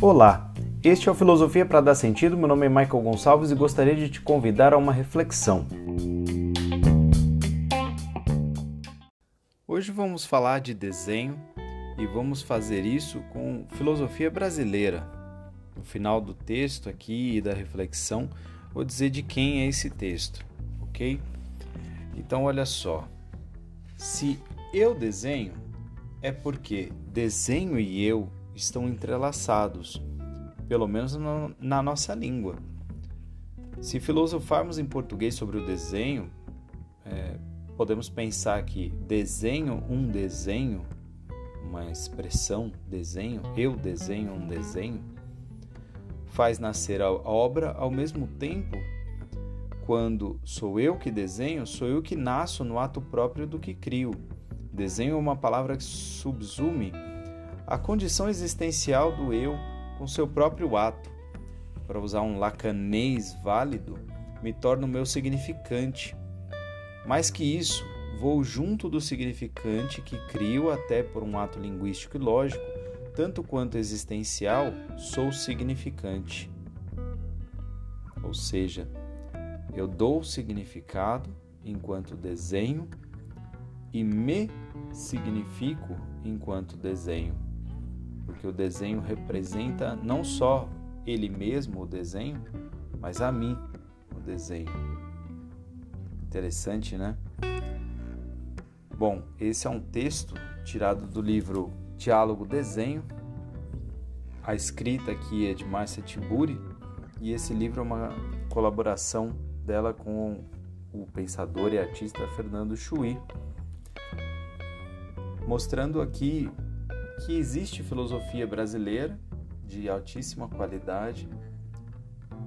Olá, este é o Filosofia para Dar Sentido. Meu nome é Michael Gonçalves e gostaria de te convidar a uma reflexão. Hoje vamos falar de desenho e vamos fazer isso com filosofia brasileira. No final do texto aqui e da reflexão, vou dizer de quem é esse texto, ok? Então, olha só. Se eu desenho, é porque desenho e eu estão entrelaçados, pelo menos na nossa língua. Se filosofarmos em português sobre o desenho, é, podemos pensar que desenho um desenho, uma expressão desenho, eu desenho um desenho, faz nascer a obra ao mesmo tempo quando sou eu que desenho, sou eu que nasço no ato próprio do que crio. Desenho uma palavra que subsume a condição existencial do eu com seu próprio ato. Para usar um lacanês válido, me torno meu significante. Mais que isso, vou junto do significante que crio até por um ato linguístico e lógico, tanto quanto existencial, sou significante. Ou seja, eu dou significado enquanto desenho e me significo enquanto desenho. Porque o desenho representa não só ele mesmo, o desenho, mas a mim, o desenho. Interessante, né? Bom, esse é um texto tirado do livro Diálogo Desenho. A escrita aqui é de Márcia Tiburi e esse livro é uma colaboração dela com o pensador e artista Fernando Chui, mostrando aqui que existe filosofia brasileira de altíssima qualidade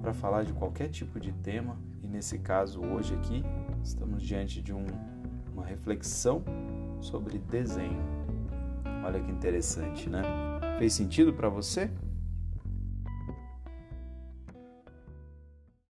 para falar de qualquer tipo de tema, e nesse caso, hoje aqui, estamos diante de um, uma reflexão sobre desenho. Olha que interessante, né? Fez sentido para você?